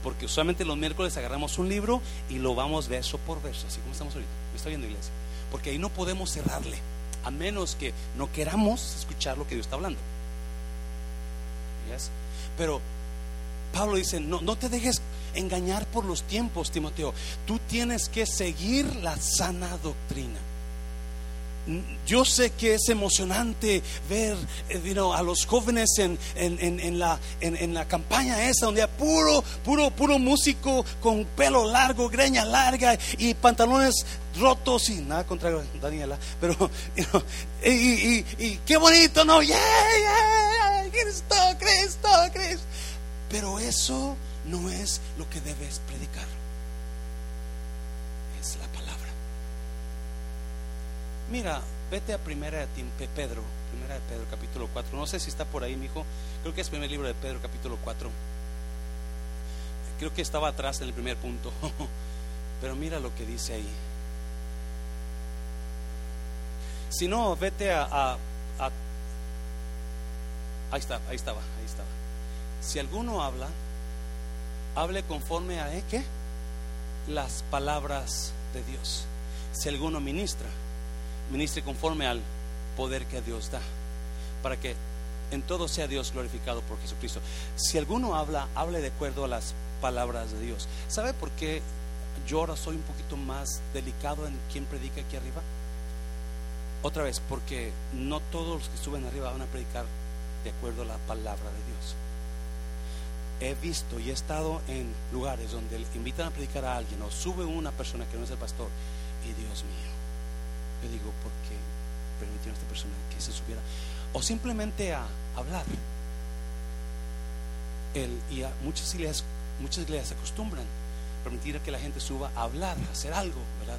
S1: Porque usualmente los miércoles agarramos un libro y lo vamos verso por verso, así como estamos ahorita. Me estoy viendo iglesia. Porque ahí no podemos cerrarle, a menos que no queramos escuchar lo que Dios está hablando. Pero Pablo dice, no, no te dejes engañar por los tiempos, Timoteo. Tú tienes que seguir la sana doctrina. Yo sé que es emocionante ver eh, a los jóvenes en, en, la, en, la, campaña esa, donde hay puro, puro, puro músico con pelo largo, greña larga y pantalones rotos y nada contra Daniela, pero y, y, qué bonito, ¿no? Yeah, yeah, Cristo, Cristo, Cristo. Pero eso no es lo que debes predicar. Es la palabra. Mira, vete a primera de Pedro, primera de Pedro capítulo 4. No sé si está por ahí, mi hijo. Creo que es el primer libro de Pedro capítulo 4. Creo que estaba atrás en el primer punto. Pero mira lo que dice ahí. Si no, vete a, Ahí está, ahí estaba, ahí estaba. Si alguno habla, hable conforme a ¿eh? ¿qué? las palabras de Dios. Si alguno ministra, ministre conforme al poder que Dios da, para que en todo sea Dios glorificado por Jesucristo. Si alguno habla, hable de acuerdo a las palabras de Dios. ¿Sabe por qué yo ahora soy un poquito más delicado en quien predica aquí arriba? Otra vez, porque no todos los que suben arriba van a predicar de acuerdo a la palabra de Dios. He visto y he estado en lugares donde invitan a predicar a alguien o sube una persona que no es el pastor y Dios mío, yo digo, ¿por qué permitieron a esta persona que se subiera? O simplemente a hablar. El, y a muchas iglesias, muchas iglesias acostumbran permitir que la gente suba a hablar, a hacer algo, ¿verdad?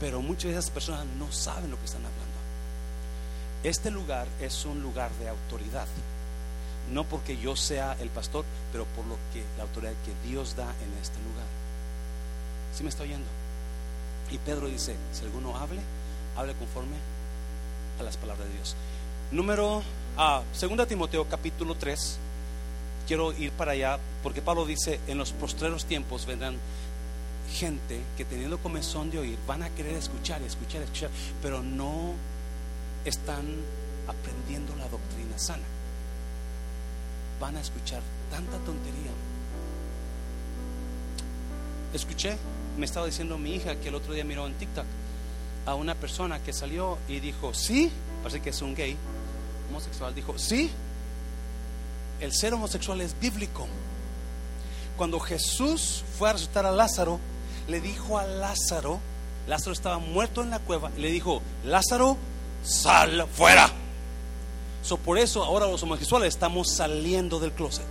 S1: Pero muchas de esas personas no saben lo que están hablando. Este lugar es un lugar de autoridad. No porque yo sea el pastor, pero por lo que la autoridad que Dios da en este lugar. ¿Sí me está oyendo? Y Pedro dice, si alguno hable, hable conforme a las palabras de Dios. Número a ah, segunda Timoteo capítulo 3. Quiero ir para allá porque Pablo dice, en los postreros tiempos vendrán gente que teniendo comezón de oír van a querer escuchar, escuchar, escuchar, pero no están aprendiendo la doctrina sana. Van a escuchar tanta tontería. Escuché, me estaba diciendo mi hija que el otro día miró en TikTok a una persona que salió y dijo, sí, parece que es un gay, homosexual, dijo, sí, el ser homosexual es bíblico. Cuando Jesús fue a resucitar a Lázaro, le dijo a Lázaro, Lázaro estaba muerto en la cueva, le dijo, Lázaro, sal fuera. So, por eso ahora los homosexuales estamos saliendo del closet.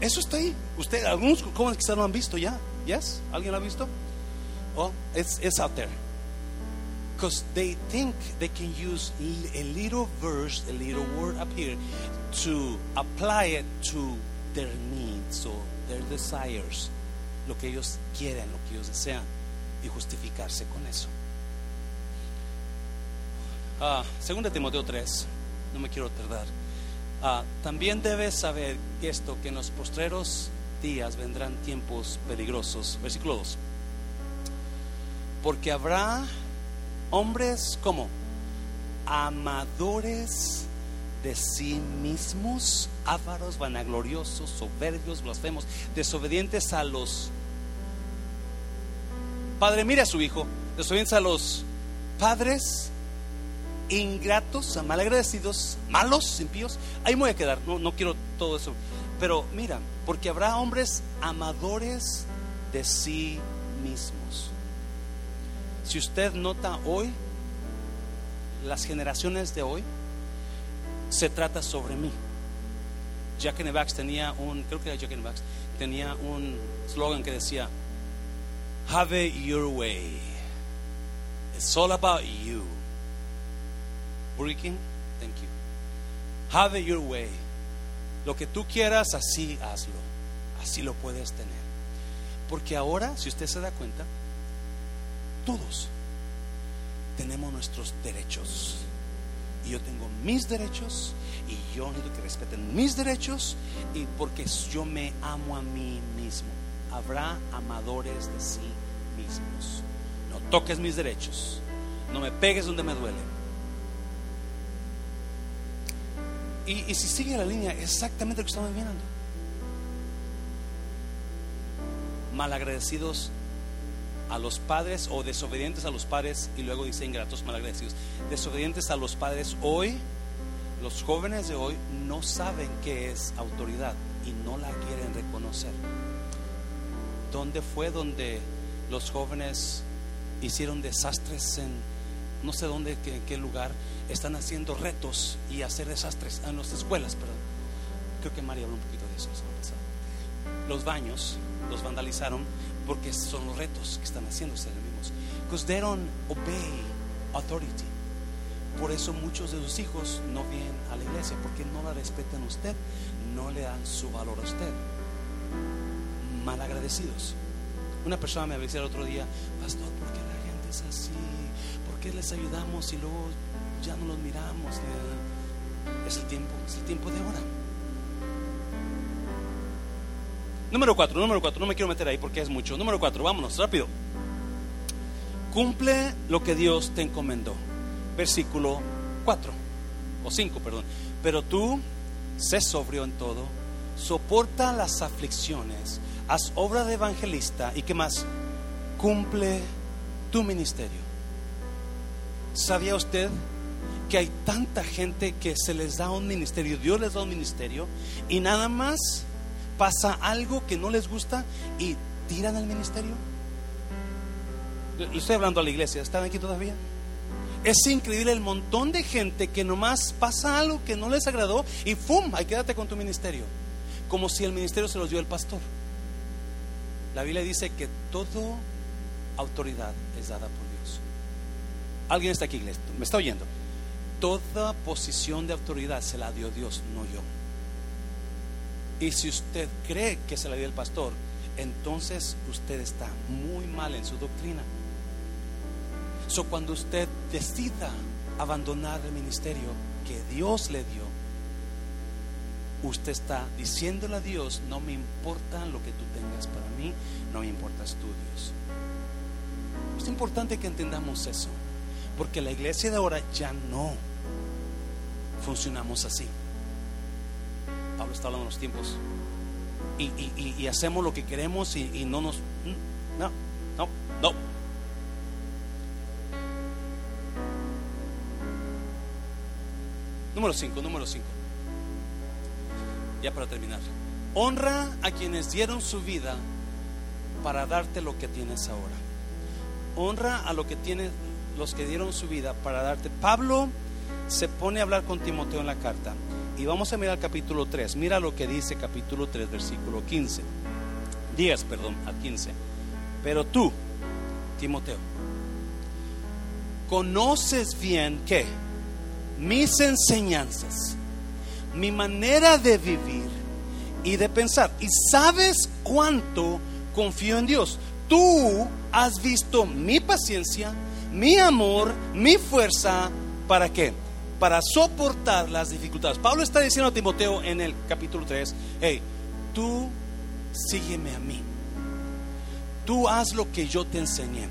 S1: Eso está ahí. Usted, algunos jóvenes quizás lo han visto ya. Yes? ¿Alguien lo ha visto? Oh, it's, it's out there. Because they think they can use a little verse, a little word up here to apply it to their needs or their desires, lo que ellos quieren, lo que ellos desean, y justificarse con eso. Segunda Timoteo 3, no me quiero tardar. Uh, también debes saber esto, que en los postreros días vendrán tiempos peligrosos. Versículo 2. Porque habrá hombres como amadores de sí mismos, ávaros, vanagloriosos, soberbios, blasfemos, desobedientes a los... Padre, mire a su hijo, desobedientes a los padres, ingratos, malagradecidos, malos, impíos. Ahí me voy a quedar, no, no quiero todo eso. Pero mira, porque habrá hombres amadores de sí mismos. Si usted nota hoy, las generaciones de hoy, se trata sobre mí. Jack in the Box tenía un, creo que era Jack in the Box, tenía un slogan que decía, Have it your way. It's all about you. Burger King, thank you. Have it your way. Lo que tú quieras, así hazlo. Así lo puedes tener. Porque ahora, si usted se da cuenta, todos tenemos nuestros derechos. Y yo tengo mis derechos y yo necesito que respeten mis derechos y porque yo me amo a mí mismo. Habrá amadores de sí mismos. No toques mis derechos. No me pegues donde me duele. Y, si sigue la línea, exactamente lo que estamos viendo. Malagradecidos a los padres o desobedientes a los padres y luego dice ingratos malagradecidos. Desobedientes a los padres hoy, los jóvenes de hoy no saben qué es autoridad y no la quieren reconocer. ¿Dónde fue donde los jóvenes hicieron desastres en no sé dónde, en qué lugar, están haciendo retos y hacer desastres en las escuelas, perdón. Creo que María habló un poquito de eso Los baños los vandalizaron porque son los retos que están haciéndose los mismos. Because they don't obey authority. Por eso muchos de sus hijos no vienen a la iglesia porque no la respetan a usted, no le dan su valor a usted. Mal agradecidos. Una persona me decía el otro día, pastor, ¿por qué la gente es así? ¿Por qué les ayudamos y luego ya no los miramos? Es el tiempo, es el tiempo de ahora. Número cuatro, número cuatro, no me quiero meter ahí porque es mucho. Número cuatro, vámonos, rápido. Cumple lo que Dios te encomendó. Versículo 4 o 5, perdón. Pero tú, sé sobrio en todo, soporta las aflicciones, haz obra de evangelista y qué más, cumple tu ministerio. ¿Sabía usted que hay tanta gente que se les da un ministerio, Dios les da un ministerio y nada más pasa algo que no les gusta y tiran el ministerio? Le estoy hablando a la iglesia, ¿están aquí todavía? Es increíble el montón de gente que nomás pasa algo que no les agradó y ¡fum! Ahí quédate con tu ministerio. Como si el ministerio se los dio el pastor. La Biblia dice que toda autoridad es dada por Dios. ¿Alguien está aquí, iglesia? ¿Me está oyendo? Toda posición de autoridad se la dio Dios, no yo. Y si usted cree que se la dio el pastor, entonces usted está muy mal en su doctrina. So, cuando usted decida abandonar el ministerio que Dios le dio, usted está diciéndole a Dios, no me importa lo que tú tengas para mí, no me importa estudios. Es importante que entendamos eso, porque la iglesia de ahora ya no funcionamos así. Pablo está hablando de los tiempos. Y, hacemos lo que queremos y, y no nos... No, no, no. Número 5, número 5. Ya para terminar. Honra a quienes dieron su vida para darte lo que tienes ahora. Honra a lo que tiene, los que dieron su vida para darte. Pablo se pone a hablar con Timoteo en la carta. Y vamos a mirar capítulo 3. Mira lo que dice capítulo 3, versículo 15. 10, perdón, a 15. Pero tú, Timoteo, conoces bien que mis enseñanzas, mi manera de vivir y de pensar. Y sabes cuánto confío en Dios. Tú has visto mi paciencia, mi amor, mi fuerza. ¿Para qué? Para soportar las dificultades. Pablo está diciendo a Timoteo en el capítulo 3, hey, tú sígueme a mí. Tú haz lo que yo te enseñé.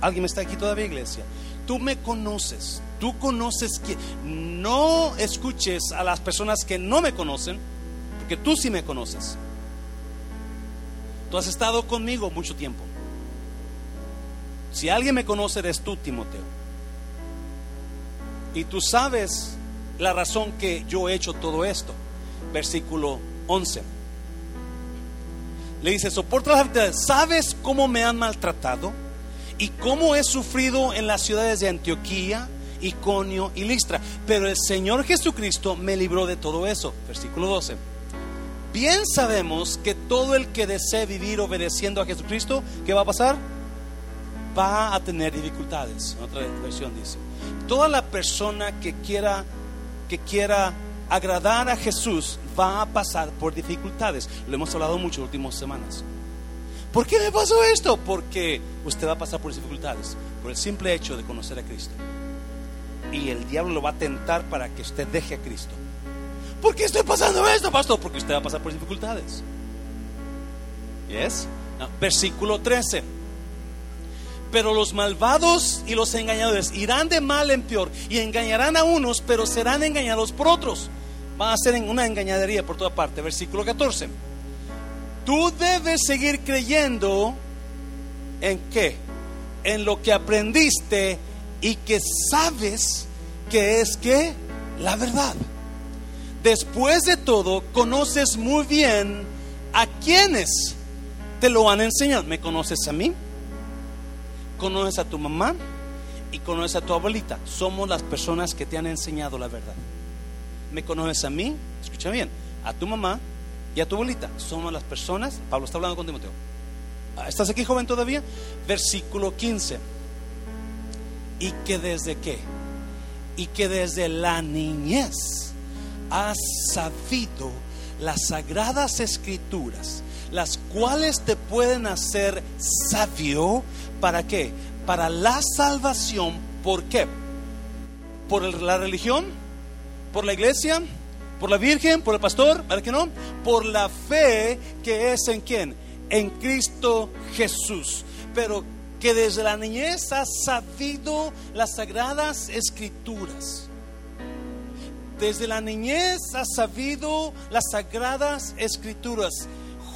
S1: ¿Alguien está aquí todavía, iglesia? Tú me conoces, tú conoces que no escuches a las personas que no me conocen, porque tú sí me conoces. Tú has estado conmigo mucho tiempo. Si alguien me conoce, eres tú, Timoteo. Y tú sabes la razón que yo he hecho todo esto. Versículo 11. Le dice, soporta las actividades. ¿Sabes cómo me han maltratado? y cómo he sufrido en las ciudades de Antioquía, Iconio y Listra. Pero el Señor Jesucristo me libró de todo eso. Versículo 12. Bien sabemos que todo el que desee vivir obedeciendo a Jesucristo, ¿qué va a pasar? Va a tener dificultades. Otra versión dice. Toda la persona que quiera que quiera agradar a Jesús va a pasar por dificultades. Lo hemos hablado mucho en las últimas semanas. ¿Por qué me pasó esto? Porque usted va a pasar por dificultades, por el simple hecho de conocer a Cristo. Y el diablo lo va a tentar para que usted deje a Cristo. ¿Por qué estoy pasando esto, pastor? Porque usted va a pasar por dificultades. ¿Yes? versículo 13. Pero los malvados y los engañadores irán de mal en peor y engañarán a unos, pero serán engañados por otros. Van a ser una engañadería por toda parte. Versículo 14. Tú debes seguir creyendo en qué? En lo que aprendiste y que sabes que es que la verdad. Después de todo, conoces muy bien a quienes te lo han enseñado. ¿Me conoces a mí? ¿Conoces a tu mamá? Y conoces a tu abuelita. Somos las personas que te han enseñado la verdad. ¿Me conoces a mí? Escucha bien. A tu mamá, y a tu abuelita. Somos las personas, Pablo está hablando con Timoteo. Ah, ¿Estás aquí joven todavía? Versículo 15. Y que desde qué? Y que desde la niñez has sabido las sagradas escrituras, las cuales te pueden hacer sabio. ¿Para qué? Para la salvación. ¿Por qué? ¿Por la religión? ¿Por la iglesia? ¿Por la Virgen? ¿Por el pastor? ¿Para qué no? Por la fe que es en quién? En Cristo Jesús. Pero que desde la niñez has sabido las sagradas escrituras. Desde la niñez has sabido las sagradas escrituras.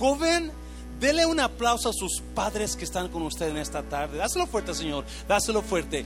S1: Joven, dele un aplauso a sus padres que están con usted en esta tarde. Dáselo fuerte, Señor. Dáselo fuerte.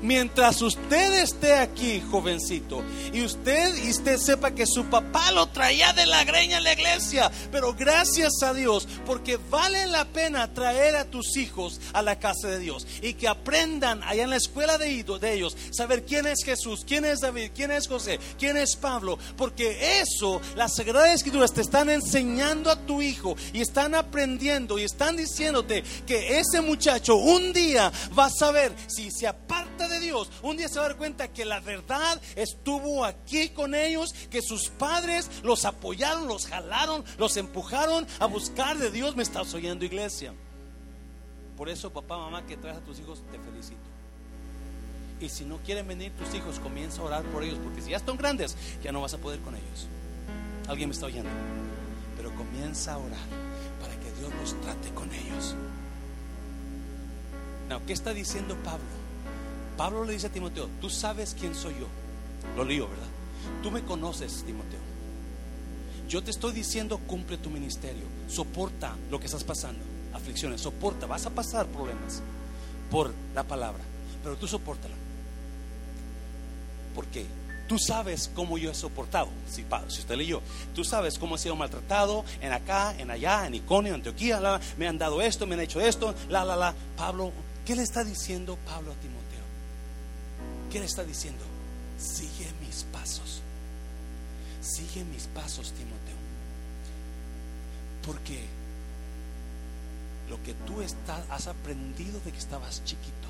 S1: Mientras usted esté aquí, jovencito, y usted y usted sepa que su papá lo traía de la greña a la iglesia, pero gracias a Dios, porque vale la pena traer a tus hijos a la casa de Dios y que aprendan allá en la escuela de, de ellos, saber quién es Jesús, quién es David, quién es José, quién es Pablo, porque eso, las Sagradas Escrituras te están enseñando a tu hijo y están aprendiendo y están diciéndote que ese muchacho un día va a saber si se aparta de Dios, un día se va a dar cuenta que la verdad estuvo aquí con ellos, que sus padres los apoyaron, los jalaron, los empujaron a buscar de Dios. Me estás oyendo, iglesia. Por eso, papá, mamá, que traes a tus hijos, te felicito. Y si no quieren venir tus hijos, comienza a orar por ellos, porque si ya están grandes, ya no vas a poder con ellos. ¿Alguien me está oyendo? Pero comienza a orar para que Dios los trate con ellos. ¿qué está diciendo Pablo? Pablo le dice a Timoteo, tú sabes quién soy yo. Lo lío, ¿verdad? Tú me conoces, Timoteo. Yo te estoy diciendo, cumple tu ministerio, soporta lo que estás pasando, aflicciones, soporta, vas a pasar problemas por la palabra, pero tú soportala. Porque tú sabes cómo yo he soportado, si, si usted leyó, tú sabes cómo he sido maltratado en acá, en allá, en Iconio, en Antioquía, me han dado esto, me han hecho esto, la, la, la. Pablo, ¿qué le está diciendo Pablo a Timoteo? ¿Qué le está diciendo? Sigue mis pasos. Sigue mis pasos, Timoteo. Porque lo que tú has aprendido de que estabas chiquito,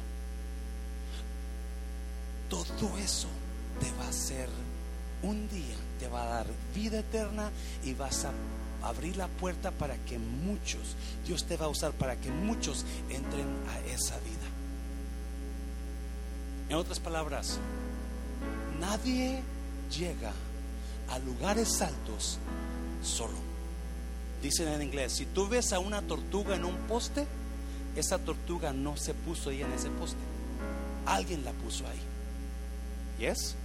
S1: todo eso te va a hacer un día, te va a dar vida eterna y vas a abrir la puerta para que muchos, Dios te va a usar para que muchos entren a esa vida. En otras palabras, nadie llega a lugares altos solo. Dicen en inglés, si tú ves a una tortuga en un poste, esa tortuga no se puso ahí en ese poste. Alguien la puso ahí. ¿Yes?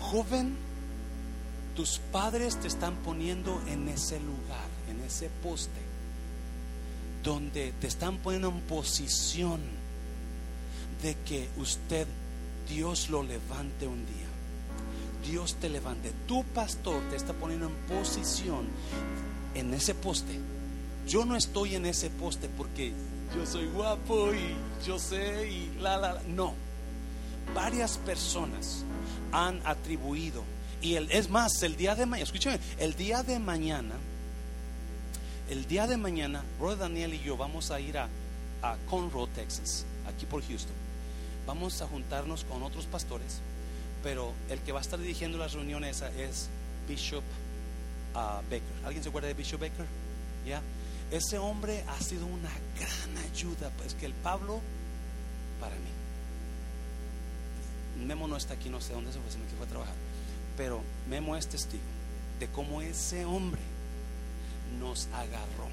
S1: Joven, tus padres te están poniendo en ese lugar, en ese poste, donde te están poniendo en posición de que usted, Dios lo levante un día. Dios te levante. Tu pastor te está poniendo en posición en ese poste. Yo no estoy en ese poste porque yo soy guapo y yo sé y la la. la. No. Varias personas han atribuido y el, es más, el día de mañana, escúcheme, el día de mañana, el día de mañana, Brother Daniel y yo vamos a ir a Conroe, Texas, aquí por Houston. Vamos a juntarnos con otros pastores pero el que va a estar dirigiendo las reuniones es Bishop uh, Baker. ¿Alguien se acuerda de Bishop Baker? ¿Ya? Ese hombre ha sido una gran ayuda, pues que el Pablo, para mí. Memo no está aquí, no sé dónde se fue, se me fue a trabajar. Pero Memo es testigo de cómo ese hombre nos agarró.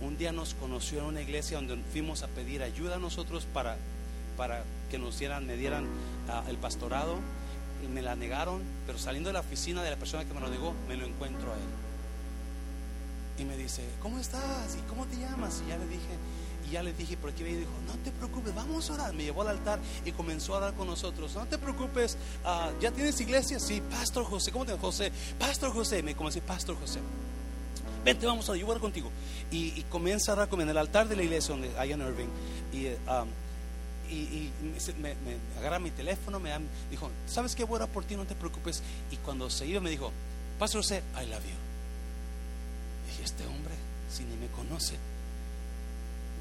S1: Un día nos conoció en una iglesia donde fuimos a pedir ayuda a nosotros para para que nos dieran, me dieran ah, el pastorado y me la negaron, pero saliendo de la oficina de la persona que me lo negó, me lo encuentro a él. Y me dice, ¿cómo estás? ¿Y cómo te llamas? Y ya le dije, y ya le dije, por aquí y dijo, no te preocupes, vamos a orar. Me llevó al altar y comenzó a orar con nosotros. No te preocupes, ah, ¿ya tienes iglesia? Sí, Pastor José, ¿cómo te llamas? José, Pastor José, me comencé, Pastor José. Vente, vamos a orar, contigo. Y, comienza a orar en el altar de la iglesia donde hay en Irving. Y um, y, me, agarra mi teléfono, me dijo, ¿sabes qué? Voy a por ti, no te preocupes. Y cuando se iba me dijo, Pastor José, I love you. Dije, este hombre, si ni me conoce,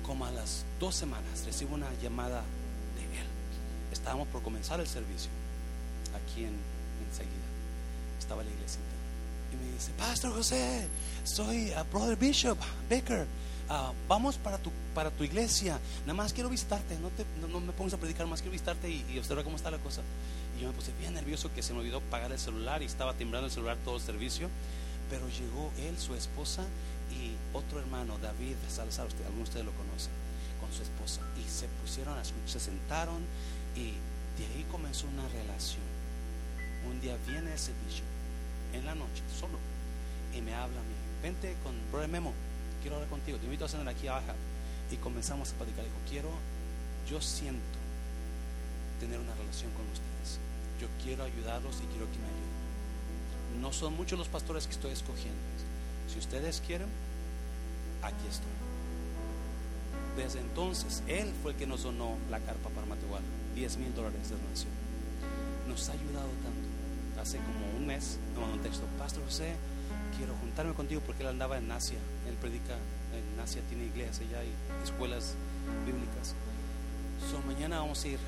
S1: como a las dos semanas recibo una llamada de él. Estábamos por comenzar el servicio, aquí en, enseguida. Estaba la iglesia Y me dice, Pastor José, soy a Brother Bishop Baker. Ah, vamos para tu, para tu iglesia, nada más quiero visitarte, no, te, no, me pongas a predicar, más quiero visitarte y, y observar cómo está la cosa. Y yo me puse bien nervioso que se me olvidó pagar el celular y estaba timbrando el celular todo el servicio, pero llegó él, su esposa y otro hermano, David Salazar, usted, algunos de ustedes lo conocen, con su esposa, y se pusieron a escuchar, se sentaron y de ahí comenzó una relación. Un día viene ese bicho en la noche, solo, y me habla a mí, vente con Brother Memo quiero hablar contigo, te invito a cenar aquí abajo. Y comenzamos a platicar. Dijo, quiero, yo siento tener una relación con ustedes. Yo quiero ayudarlos y quiero que me ayuden. No son muchos los pastores que estoy escogiendo. Si ustedes quieren, aquí estoy. Desde entonces, él fue el que nos donó la carpa para Matehuala, 10 mil dólares de donación. Nos ha ayudado tanto. Hace como un mes me mandó un texto, Pastor José, quiero juntarme contigo porque él andaba en Asia. Él predica en Asia, tiene iglesias allá y escuelas bíblicas. So, mañana vamos a ir,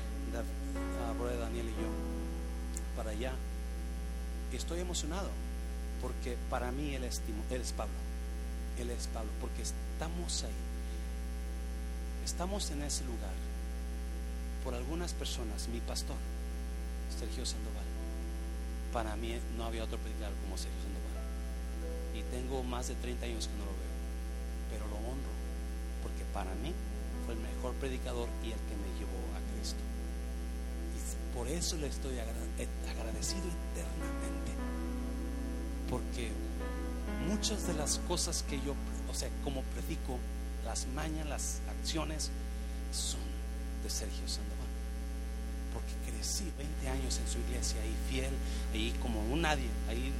S1: Brother Daniel y yo, para allá. Estoy emocionado porque para mí él es, él es Pablo. Él es Pablo, porque estamos ahí. Estamos en ese lugar por algunas personas. Mi pastor, Sergio Sandoval, para mí no había otro predicador como Sergio Sandoval. Y tengo más de 30 años que no lo veo, pero lo honro, porque para mí fue el mejor predicador y el que me llevó a Cristo. Y por eso le estoy eh, agradecido eternamente, porque muchas de las cosas que yo, o sea, como predico, las mañas, las acciones, son de Sergio Sandoval sí, 20 años en su iglesia y fiel, ahí como un nadie, ahí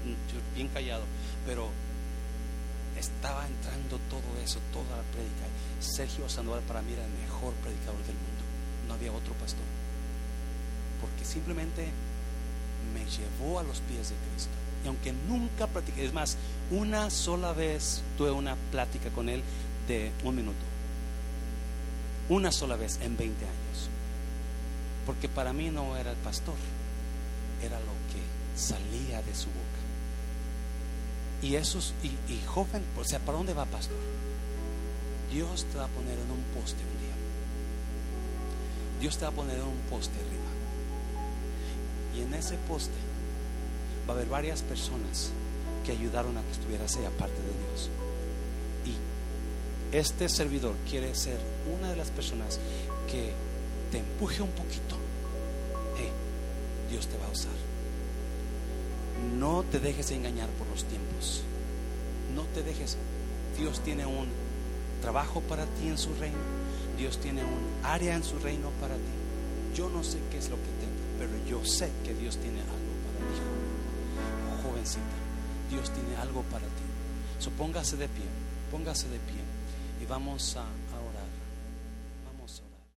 S1: bien callado, pero estaba entrando todo eso, toda la prédica. Sergio Sandoval para mí era el mejor predicador del mundo, no había otro pastor, porque simplemente me llevó a los pies de Cristo. Y aunque nunca practiqué, es más, una sola vez tuve una plática con él de un minuto. Una sola vez en 20 años. Porque para mí no era el pastor, era lo que salía de su boca. Y esos, y, joven, o sea, ¿para dónde va pastor? Dios te va a poner en un poste un día. Dios te va a poner en un poste arriba. Y en ese poste va a haber varias personas que ayudaron a que estuvieras ahí aparte de Dios. Y este servidor quiere ser una de las personas que te empuje un poquito, Dios te va a usar. No te dejes engañar por los tiempos. No te dejes. Dios tiene un trabajo para ti en su reino. Dios tiene un área en su reino para ti. Yo no sé qué es lo que tenga, pero yo sé que Dios tiene algo para ti, jovencita. Dios tiene algo para ti. So, póngase de pie, póngase de pie y vamos a